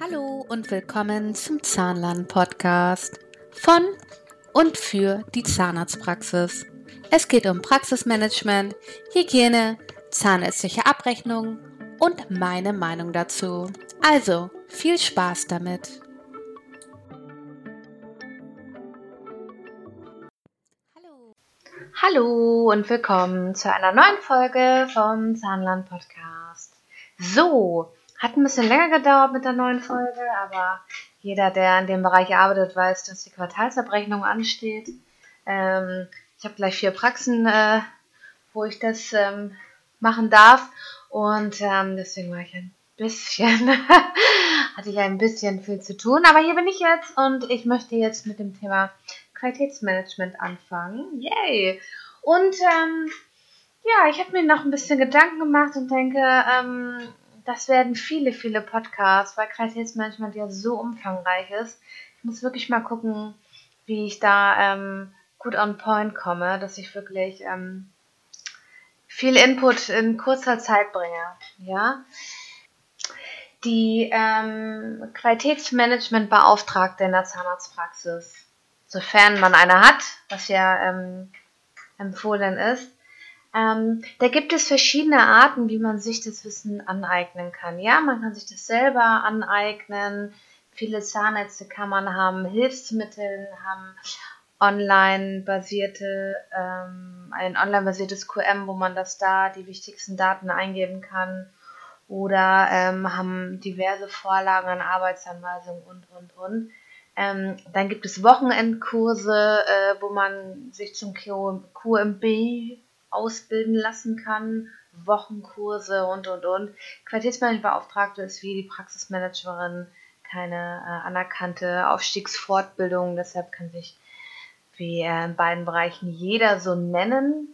Hallo und willkommen zum Zahnlern-Podcast von und für die Zahnarztpraxis. Es geht um Praxismanagement, Hygiene, zahnärztliche Abrechnung und meine Meinung dazu. Also viel Spaß damit! Hallo und willkommen zu einer neuen Folge vom Zahnland Podcast. So, hat ein bisschen länger gedauert mit der neuen Folge, aber jeder, der in dem Bereich arbeitet, weiß, dass die Quartalsabrechnung ansteht. Ähm, ich habe gleich vier Praxen, äh, wo ich das ähm, machen darf und ähm, deswegen war ich ein bisschen, hatte ich ein bisschen viel zu tun, aber hier bin ich jetzt und ich möchte jetzt mit dem Thema Qualitätsmanagement anfangen. Yay! Und ähm, ja, ich habe mir noch ein bisschen Gedanken gemacht und denke, ähm, das werden viele, viele Podcasts, weil Qualitätsmanagement ja so umfangreich ist. Ich muss wirklich mal gucken, wie ich da ähm, gut on point komme, dass ich wirklich ähm, viel Input in kurzer Zeit bringe. Ja. Die ähm, Qualitätsmanagement-Beauftragte in der Zahnarztpraxis, sofern man eine hat, was ja ähm, empfohlen ist, ähm, da gibt es verschiedene Arten, wie man sich das Wissen aneignen kann. Ja, man kann sich das selber aneignen. Viele Zahnärztekammern haben Hilfsmittel, haben online-basierte, ähm, ein online-basiertes QM, wo man das da die wichtigsten Daten eingeben kann. Oder ähm, haben diverse Vorlagen an Arbeitsanweisungen und, und, und. Ähm, dann gibt es Wochenendkurse, äh, wo man sich zum QMB ausbilden lassen kann, Wochenkurse und, und, und. Qualitätsmanagementbeauftragte ist wie die Praxismanagerin keine äh, anerkannte Aufstiegsfortbildung, deshalb kann sich wie äh, in beiden Bereichen jeder so nennen.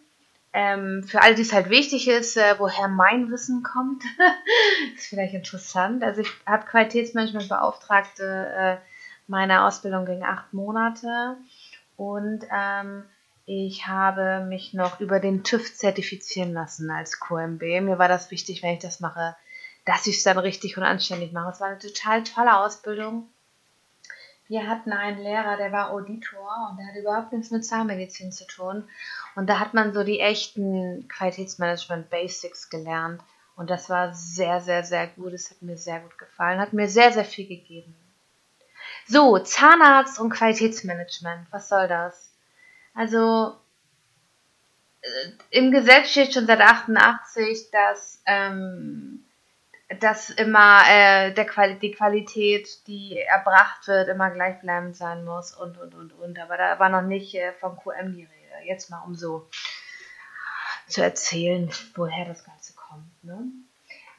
Ähm, für alle, die es halt wichtig ist, äh, woher mein Wissen kommt, ist vielleicht interessant. Also ich habe Qualitätsmanagementbeauftragte, äh, meine Ausbildung ging acht Monate und ähm, ich habe mich noch über den TÜV zertifizieren lassen als QMB. Mir war das wichtig, wenn ich das mache, dass ich es dann richtig und anständig mache. Es war eine total tolle Ausbildung. Wir hatten einen Lehrer, der war Auditor und der hat überhaupt nichts mit Zahnmedizin zu tun. Und da hat man so die echten Qualitätsmanagement Basics gelernt. Und das war sehr, sehr, sehr gut. Es hat mir sehr gut gefallen, hat mir sehr, sehr viel gegeben. So, Zahnarzt und Qualitätsmanagement. Was soll das? Also äh, im Gesetz steht schon seit 88, dass, ähm, dass immer äh, der Quali die Qualität, die erbracht wird, immer gleichbleibend sein muss und und und und. Aber da war noch nicht äh, vom QM die Rede. Jetzt mal um so zu erzählen, woher das Ganze kommt. Ne?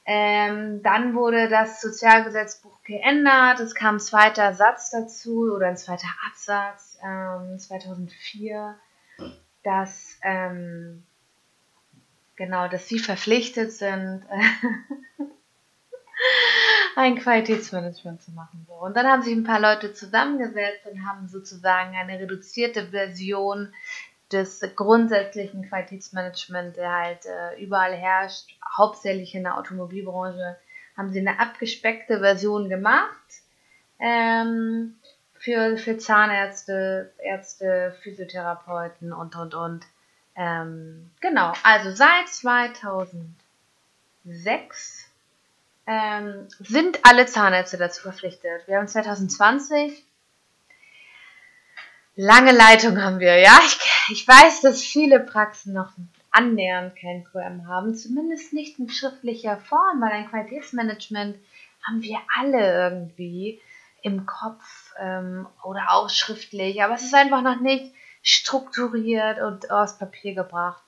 Ähm, dann wurde das Sozialgesetzbuch geändert. Es kam ein zweiter Satz dazu oder ein zweiter Absatz ähm, 2004, dass ähm, genau, dass sie verpflichtet sind, ein Qualitätsmanagement zu machen. Und dann haben sich ein paar Leute zusammengesetzt und haben sozusagen eine reduzierte Version des grundsätzlichen Qualitätsmanagement, der halt äh, überall herrscht, hauptsächlich in der Automobilbranche, haben sie eine abgespeckte Version gemacht ähm, für, für Zahnärzte, Ärzte, Physiotherapeuten und und und. Ähm, genau, also seit 2006 ähm, sind alle Zahnärzte dazu verpflichtet. Wir haben 2020 lange Leitung haben wir, ja. Ich, ich weiß, dass viele Praxen noch annähernd kein QM haben, zumindest nicht in schriftlicher Form, weil ein Qualitätsmanagement haben wir alle irgendwie im Kopf ähm, oder auch schriftlich, aber es ist einfach noch nicht strukturiert und aus Papier gebracht.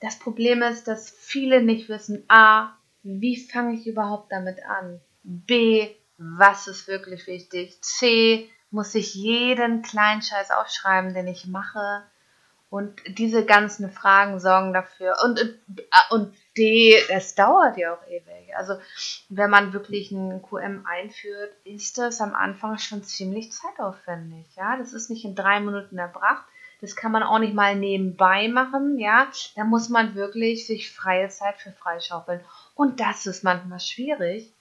Das Problem ist, dass viele nicht wissen, a, wie fange ich überhaupt damit an? B, was ist wirklich wichtig? C, muss ich jeden kleinen Scheiß aufschreiben, den ich mache. Und diese ganzen Fragen sorgen dafür. Und, und, und D, es dauert ja auch ewig. Also, wenn man wirklich einen QM einführt, ist das am Anfang schon ziemlich zeitaufwendig. Ja, das ist nicht in drei Minuten erbracht. Das kann man auch nicht mal nebenbei machen. Ja, da muss man wirklich sich freie Zeit für freischaufeln. Und das ist manchmal schwierig.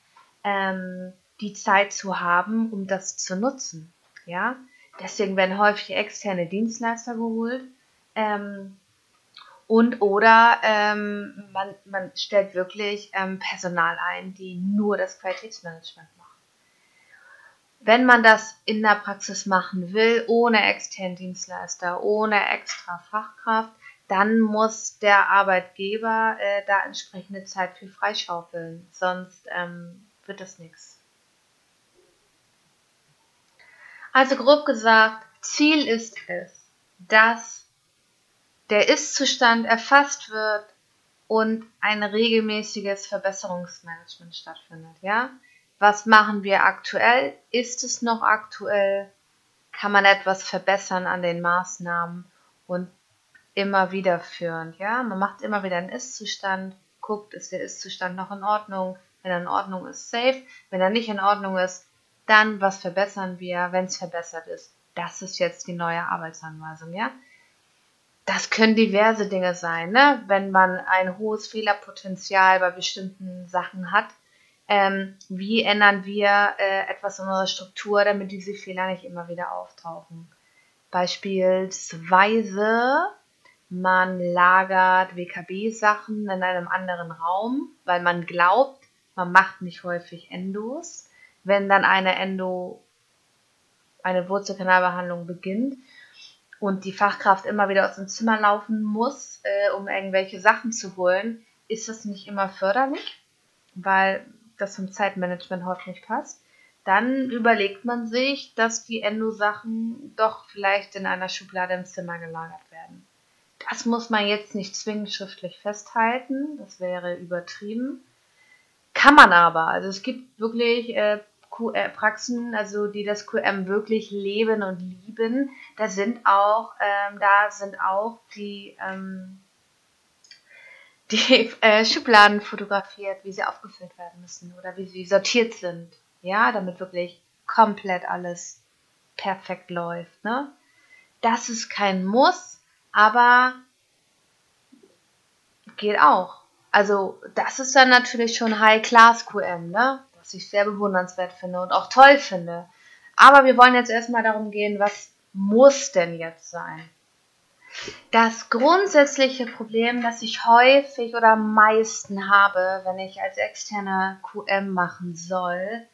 Ähm, die Zeit zu haben, um das zu nutzen. Ja, deswegen werden häufig externe Dienstleister geholt. Ähm, und oder ähm, man, man stellt wirklich ähm, Personal ein, die nur das Qualitätsmanagement machen. Wenn man das in der Praxis machen will, ohne externen Dienstleister, ohne extra Fachkraft, dann muss der Arbeitgeber äh, da entsprechende Zeit für freischaufeln, sonst ähm, wird das nichts. Also grob gesagt, Ziel ist es, dass der Ist-Zustand erfasst wird und ein regelmäßiges Verbesserungsmanagement stattfindet, ja? Was machen wir aktuell? Ist es noch aktuell? Kann man etwas verbessern an den Maßnahmen und immer wieder führend, ja? Man macht immer wieder einen Ist-Zustand, guckt, ist der Ist-Zustand noch in Ordnung? Wenn er in Ordnung ist, safe. Wenn er nicht in Ordnung ist, dann was verbessern wir, wenn es verbessert ist. Das ist jetzt die neue Arbeitsanweisung, ja? Das können diverse Dinge sein, ne? Wenn man ein hohes Fehlerpotenzial bei bestimmten Sachen hat, ähm, wie ändern wir äh, etwas in unserer Struktur, damit diese Fehler nicht immer wieder auftauchen. Beispielsweise, man lagert WKB-Sachen in einem anderen Raum, weil man glaubt, man macht nicht häufig Endos. Wenn dann eine Endo, eine Wurzelkanalbehandlung beginnt, und die Fachkraft immer wieder aus dem Zimmer laufen muss, äh, um irgendwelche Sachen zu holen, ist das nicht immer förderlich, weil das zum Zeitmanagement häufig nicht passt. Dann überlegt man sich, dass die Endo-Sachen doch vielleicht in einer Schublade im Zimmer gelagert werden. Das muss man jetzt nicht zwingend schriftlich festhalten, das wäre übertrieben. Kann man aber. Also es gibt wirklich äh, äh, Praxen, also die das QM wirklich leben und lieben, da sind auch, ähm, da sind auch die, ähm, die äh, Schubladen fotografiert, wie sie aufgefüllt werden müssen oder wie sie sortiert sind. Ja, damit wirklich komplett alles perfekt läuft. Ne? Das ist kein Muss, aber geht auch. Also das ist dann natürlich schon High-Class QM, ne? Was ich sehr bewundernswert finde und auch toll finde. Aber wir wollen jetzt erstmal darum gehen, was muss denn jetzt sein? Das grundsätzliche Problem, das ich häufig oder am meisten habe, wenn ich als externe QM machen soll,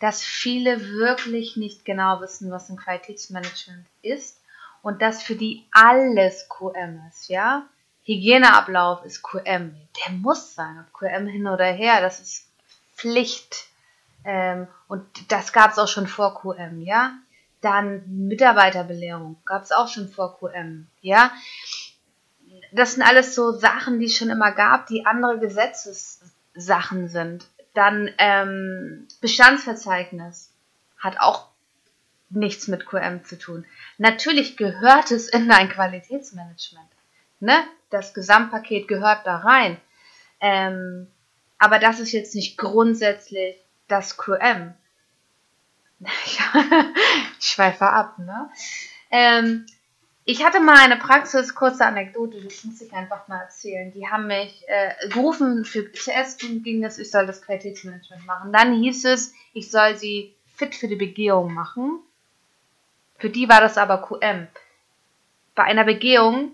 dass viele wirklich nicht genau wissen, was ein Qualitätsmanagement ist und dass für die alles QM ist, ja? Hygieneablauf ist QM, der muss sein, ob QM hin oder her, das ist Pflicht. Ähm, und das gab es auch schon vor QM, ja. Dann Mitarbeiterbelehrung gab es auch schon vor QM, ja. Das sind alles so Sachen, die es schon immer gab, die andere Gesetzessachen sind. Dann ähm, Bestandsverzeichnis hat auch nichts mit QM zu tun. Natürlich gehört es in dein Qualitätsmanagement. Ne? Das Gesamtpaket gehört da rein. Ähm, aber das ist jetzt nicht grundsätzlich das QM. ich schweife ab, ne? Ähm, ich hatte mal eine Praxis, kurze Anekdote, das muss ich einfach mal erzählen. Die haben mich äh, gerufen, für, zuerst ging es, ich soll das Qualitätsmanagement machen. Dann hieß es, ich soll sie fit für die Begehung machen. Für die war das aber QM. Bei einer Begehung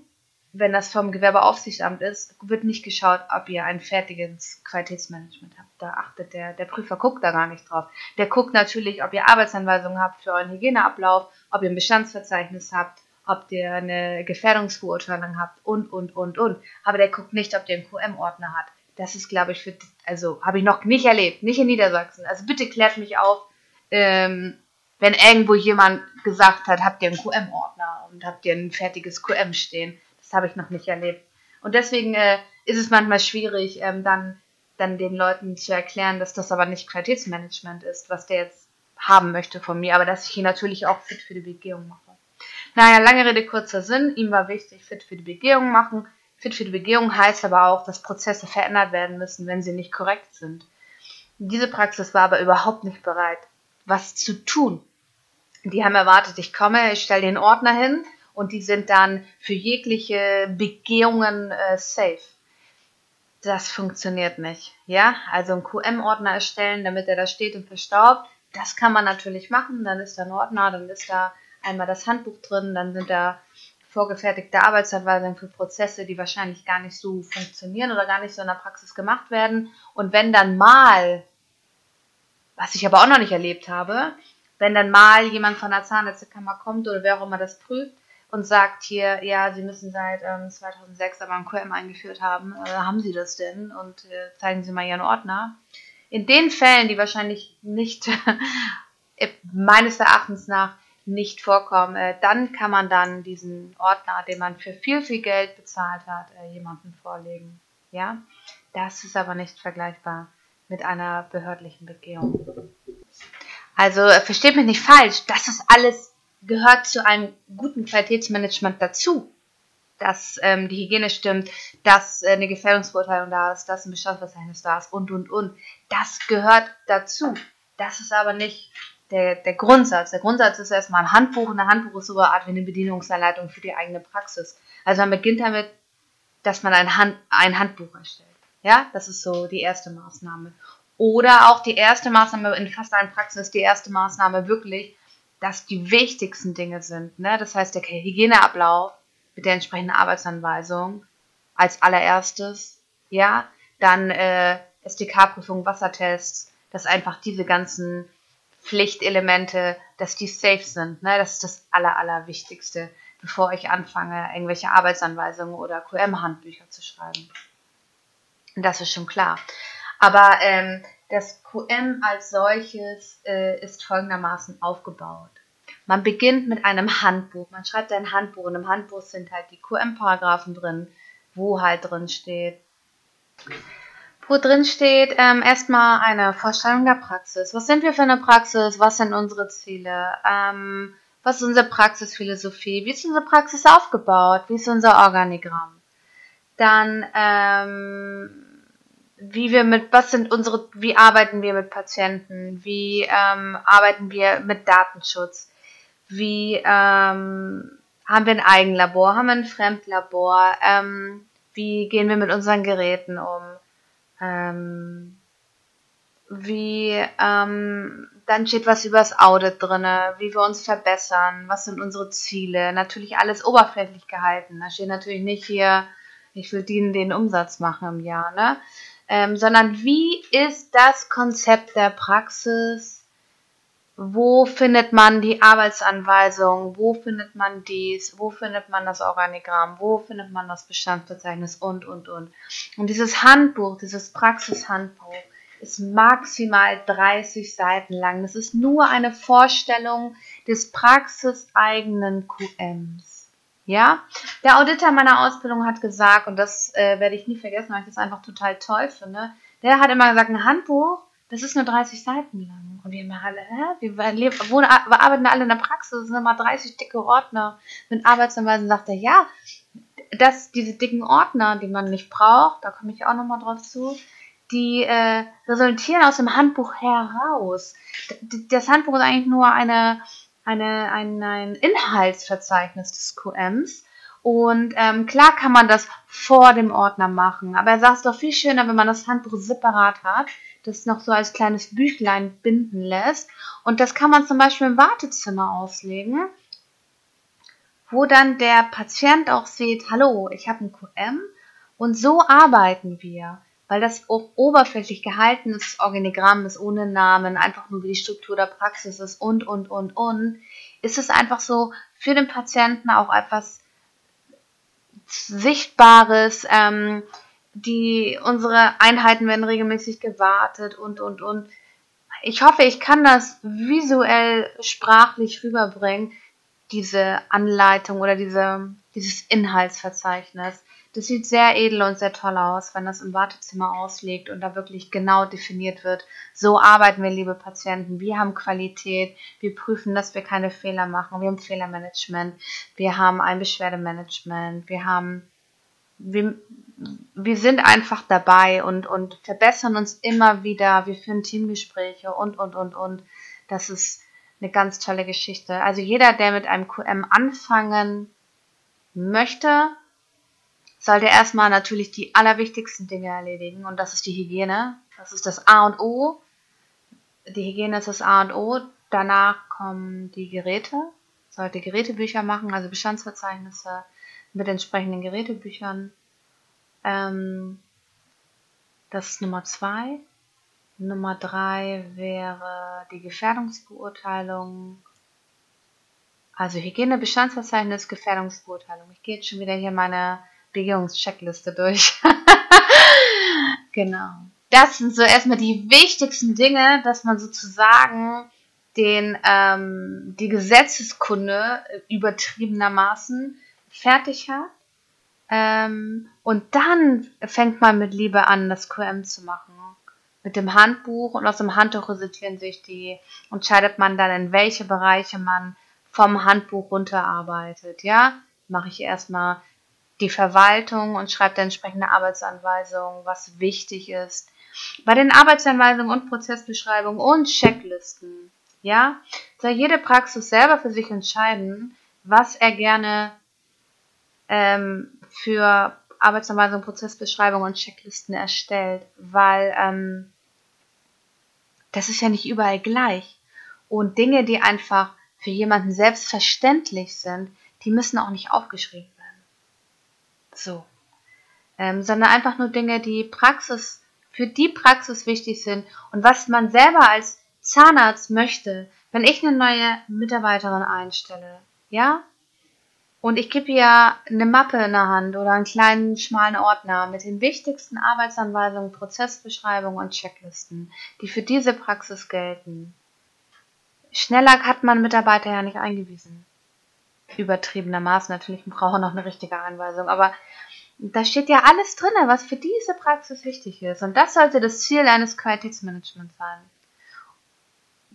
wenn das vom Gewerbeaufsichtsamt ist, wird nicht geschaut, ob ihr ein fertiges Qualitätsmanagement habt. Da achtet der, der Prüfer guckt da gar nicht drauf. Der guckt natürlich, ob ihr Arbeitsanweisungen habt für euren Hygieneablauf, ob ihr ein Bestandsverzeichnis habt, ob ihr eine Gefährdungsbeurteilung habt und, und, und, und. Aber der guckt nicht, ob ihr einen QM-Ordner habt. Das ist, glaube ich, für, also habe ich noch nicht erlebt, nicht in Niedersachsen. Also bitte klärt mich auf, ähm, wenn irgendwo jemand gesagt hat, habt ihr einen QM-Ordner und habt ihr ein fertiges QM stehen das habe ich noch nicht erlebt. Und deswegen äh, ist es manchmal schwierig, ähm, dann, dann den Leuten zu erklären, dass das aber nicht Qualitätsmanagement ist, was der jetzt haben möchte von mir, aber dass ich ihn natürlich auch fit für die Begehung mache. Naja, lange Rede, kurzer Sinn. Ihm war wichtig, fit für die Begehung machen. Fit für die Begehung heißt aber auch, dass Prozesse verändert werden müssen, wenn sie nicht korrekt sind. Diese Praxis war aber überhaupt nicht bereit, was zu tun. Die haben erwartet, ich komme, ich stelle den Ordner hin und die sind dann für jegliche Begehungen äh, safe. das funktioniert nicht. Ja, also ein QM-Ordner erstellen, damit er da steht und verstaubt, das kann man natürlich machen. Dann ist da ein Ordner, dann ist da einmal das Handbuch drin, dann sind da vorgefertigte Arbeitsanweisungen für Prozesse, die wahrscheinlich gar nicht so funktionieren oder gar nicht so in der Praxis gemacht werden. Und wenn dann mal, was ich aber auch noch nicht erlebt habe, wenn dann mal jemand von der Zahnärztekammer kommt oder wer auch immer das prüft und sagt hier, ja, Sie müssen seit ähm, 2006 aber ein QM eingeführt haben, äh, haben Sie das denn? Und äh, zeigen Sie mal Ihren Ordner. In den Fällen, die wahrscheinlich nicht, meines Erachtens nach, nicht vorkommen, äh, dann kann man dann diesen Ordner, den man für viel, viel Geld bezahlt hat, äh, jemandem vorlegen. Ja, das ist aber nicht vergleichbar mit einer behördlichen Begehung. Also äh, versteht mich nicht falsch, das ist alles gehört zu einem guten Qualitätsmanagement dazu, dass ähm, die Hygiene stimmt, dass äh, eine Gefährdungsbeurteilung da ist, dass ein Bestandsverzeichnis da ist und und und. Das gehört dazu. Das ist aber nicht der, der Grundsatz. Der Grundsatz ist erstmal ein Handbuch und ein Handbuch ist so eine Art wie eine Bedienungsanleitung für die eigene Praxis. Also man beginnt damit, dass man ein, Hand, ein Handbuch erstellt. Ja, das ist so die erste Maßnahme. Oder auch die erste Maßnahme in fast allen Praxen ist die erste Maßnahme wirklich, dass die wichtigsten Dinge sind. Ne? Das heißt, der Hygieneablauf mit der entsprechenden Arbeitsanweisung als allererstes. Ja, dann äh, SDK-Prüfung, Wassertests, dass einfach diese ganzen Pflichtelemente, dass die safe sind. Ne? Das ist das Aller, Allerwichtigste, bevor ich anfange, irgendwelche Arbeitsanweisungen oder QM-Handbücher zu schreiben. Das ist schon klar. Aber ähm, das QM als solches äh, ist folgendermaßen aufgebaut. Man beginnt mit einem Handbuch. Man schreibt ein Handbuch und im Handbuch sind halt die QM-Paragraphen drin, wo halt drin steht, wo drin steht ähm, erstmal eine Vorstellung der Praxis. Was sind wir für eine Praxis? Was sind unsere Ziele? Ähm, was ist unsere Praxisphilosophie? Wie ist unsere Praxis aufgebaut? Wie ist unser Organigramm? Dann, ähm, wie wir mit, was sind unsere, wie arbeiten wir mit Patienten? Wie ähm, arbeiten wir mit Datenschutz? Wie ähm, haben wir ein Eigenlabor? Haben wir ein Fremdlabor? Ähm, wie gehen wir mit unseren Geräten um? ähm, wie ähm, dann steht was über das Audit drin, wie wir uns verbessern, was sind unsere Ziele. Natürlich alles oberflächlich gehalten. Da steht natürlich nicht hier, ich will den, den Umsatz machen im Jahr, ne? Ähm, sondern wie ist das Konzept der Praxis? wo findet man die Arbeitsanweisung, wo findet man dies, wo findet man das Organigramm, wo findet man das Bestandsverzeichnis und, und, und. Und dieses Handbuch, dieses Praxishandbuch ist maximal 30 Seiten lang. Das ist nur eine Vorstellung des praxiseigenen QMs. Ja, der Auditor meiner Ausbildung hat gesagt, und das äh, werde ich nie vergessen, weil ich das einfach total toll finde, der hat immer gesagt, ein Handbuch das ist nur 30 Seiten lang. Und wir haben alle, hä? Wir, wohnen, wir arbeiten alle in der Praxis, es sind immer 30 dicke Ordner mit Arbeitsanweisen. Sagt er, ja, dass diese dicken Ordner, die man nicht braucht, da komme ich auch nochmal drauf zu, die äh, resultieren aus dem Handbuch heraus. Das Handbuch ist eigentlich nur eine, eine, ein, ein Inhaltsverzeichnis des QMs. Und ähm, klar kann man das vor dem Ordner machen, aber er sagt es doch viel schöner, wenn man das Handbuch separat hat, das noch so als kleines Büchlein binden lässt. Und das kann man zum Beispiel im Wartezimmer auslegen, wo dann der Patient auch sieht, hallo, ich habe ein QM und so arbeiten wir. Weil das oberflächlich gehalten ist, Organigramm ist ohne Namen, einfach nur wie die Struktur der Praxis ist und, und, und, und, ist es einfach so für den Patienten auch etwas Sichtbares, ähm, die, unsere Einheiten werden regelmäßig gewartet und, und, und. Ich hoffe, ich kann das visuell, sprachlich rüberbringen, diese Anleitung oder diese, dieses Inhaltsverzeichnis. Das sieht sehr edel und sehr toll aus, wenn das im Wartezimmer ausliegt und da wirklich genau definiert wird. So arbeiten wir, liebe Patienten. Wir haben Qualität. Wir prüfen, dass wir keine Fehler machen. Wir haben Fehlermanagement. Wir haben ein Beschwerdemanagement. Wir haben wir, wir sind einfach dabei und, und verbessern uns immer wieder. Wir führen Teamgespräche und, und, und, und. Das ist eine ganz tolle Geschichte. Also jeder, der mit einem QM anfangen möchte, sollte erstmal natürlich die allerwichtigsten Dinge erledigen und das ist die Hygiene. Das ist das A und O. Die Hygiene ist das A und O. Danach kommen die Geräte. Sollte Gerätebücher machen, also Bestandsverzeichnisse mit entsprechenden Gerätebüchern. Ähm, das ist Nummer zwei. Nummer drei wäre die Gefährdungsbeurteilung. Also Hygiene, Bestandsverzeichnis, Gefährdungsbeurteilung. Ich gehe jetzt schon wieder hier meine Begehungscheckliste durch. genau. Das sind so erstmal die wichtigsten Dinge, dass man sozusagen den, ähm, die Gesetzeskunde übertriebenermaßen fertig hat. Ähm, und dann fängt man mit Liebe an, das QM zu machen mit dem Handbuch und aus dem Handbuch resultieren sich die, entscheidet man dann, in welche Bereiche man vom Handbuch runterarbeitet. Ja, mache ich erstmal die Verwaltung und schreibe dann entsprechende Arbeitsanweisungen, was wichtig ist. Bei den Arbeitsanweisungen und Prozessbeschreibungen und Checklisten, ja, soll jede Praxis selber für sich entscheiden, was er gerne ähm, für Arbeitsanweisungen, Prozessbeschreibungen und Checklisten erstellt, weil ähm, das ist ja nicht überall gleich. Und Dinge, die einfach für jemanden selbstverständlich sind, die müssen auch nicht aufgeschrieben werden. So. Ähm, sondern einfach nur Dinge, die Praxis, für die Praxis wichtig sind und was man selber als Zahnarzt möchte, wenn ich eine neue Mitarbeiterin einstelle, ja, und ich gebe ihr eine Mappe in der Hand oder einen kleinen schmalen Ordner mit den wichtigsten Arbeitsanweisungen, Prozessbeschreibungen und Checklisten, die für diese Praxis gelten. Schneller hat man Mitarbeiter ja nicht eingewiesen. Übertriebenermaßen natürlich braucht er noch eine richtige Anweisung, aber da steht ja alles drin, was für diese Praxis wichtig ist. Und das sollte das Ziel eines Qualitätsmanagements sein.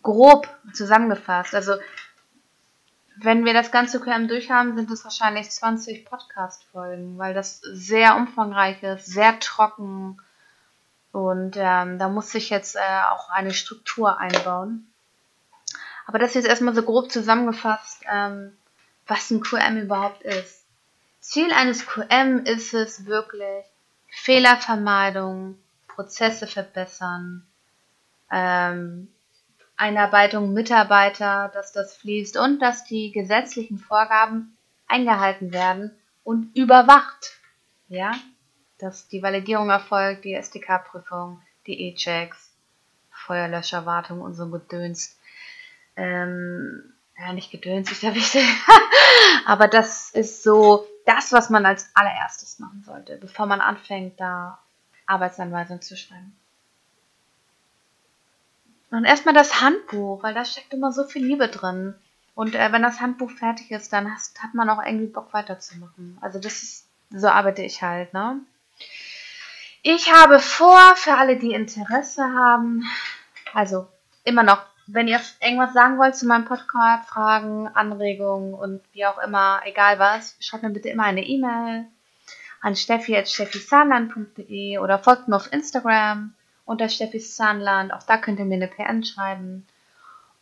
Grob zusammengefasst. Also wenn wir das ganze QM durchhaben, sind es wahrscheinlich 20 Podcast-Folgen, weil das sehr umfangreich ist, sehr trocken und ähm, da muss ich jetzt äh, auch eine Struktur einbauen. Aber das ist jetzt erstmal so grob zusammengefasst, ähm, was ein QM überhaupt ist. Ziel eines QM ist es wirklich, Fehlervermeidung, Prozesse verbessern, ähm, Einarbeitung Mitarbeiter, dass das fließt und dass die gesetzlichen Vorgaben eingehalten werden und überwacht. Ja, dass die Validierung erfolgt, die SDK-Prüfung, die E-Checks, Feuerlöscherwartung und so Gedöns. Ähm, ja, nicht Gedöns ist ja wichtig. Aber das ist so das, was man als allererstes machen sollte, bevor man anfängt, da Arbeitsanweisungen zu schreiben. Und erstmal das Handbuch, weil da steckt immer so viel Liebe drin. Und äh, wenn das Handbuch fertig ist, dann hast, hat man auch irgendwie Bock weiterzumachen. Also das ist, so arbeite ich halt, ne? Ich habe vor, für alle, die Interesse haben, also immer noch, wenn ihr irgendwas sagen wollt zu meinem Podcast, Fragen, Anregungen und wie auch immer, egal was, schreibt mir bitte immer eine E-Mail an steffi.steffisaarland.de oder folgt mir auf Instagram unter Steffis Zahnland. Auch da könnt ihr mir eine PN schreiben.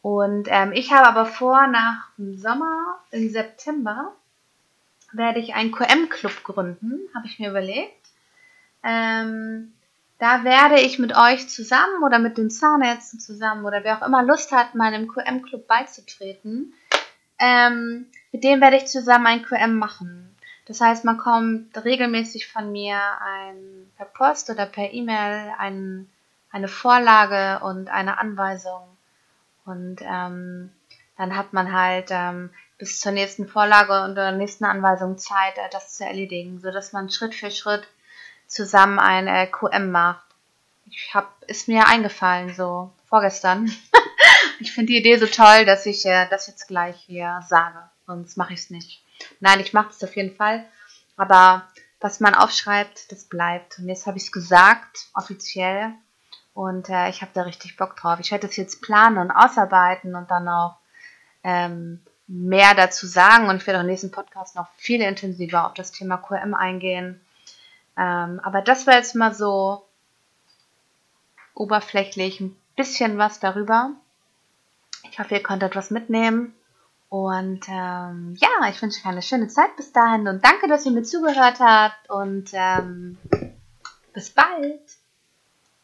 Und ähm, ich habe aber vor, nach dem Sommer, im September, werde ich einen QM-Club gründen, habe ich mir überlegt. Ähm, da werde ich mit euch zusammen oder mit den Zahnärzten zusammen oder wer auch immer Lust hat, meinem QM-Club beizutreten, ähm, mit dem werde ich zusammen ein QM machen. Das heißt, man kommt regelmäßig von mir ein, per Post oder per E-Mail ein eine Vorlage und eine Anweisung. Und ähm, dann hat man halt ähm, bis zur nächsten Vorlage und der nächsten Anweisung Zeit, äh, das zu erledigen, so dass man Schritt für Schritt zusammen ein äh, QM macht. Ich hab, ist mir eingefallen, so vorgestern. ich finde die Idee so toll, dass ich äh, das jetzt gleich hier sage. Sonst mache ich es nicht. Nein, ich mache es auf jeden Fall. Aber was man aufschreibt, das bleibt. Und jetzt habe ich es gesagt, offiziell. Und äh, ich habe da richtig Bock drauf. Ich werde das jetzt planen und ausarbeiten und dann auch ähm, mehr dazu sagen. Und ich werde auch im nächsten Podcast noch viel intensiver auf das Thema QM eingehen. Ähm, aber das war jetzt mal so oberflächlich ein bisschen was darüber. Ich hoffe, ihr konntet was mitnehmen. Und ähm, ja, ich wünsche euch eine schöne Zeit bis dahin und danke, dass ihr mir zugehört habt und ähm, bis bald.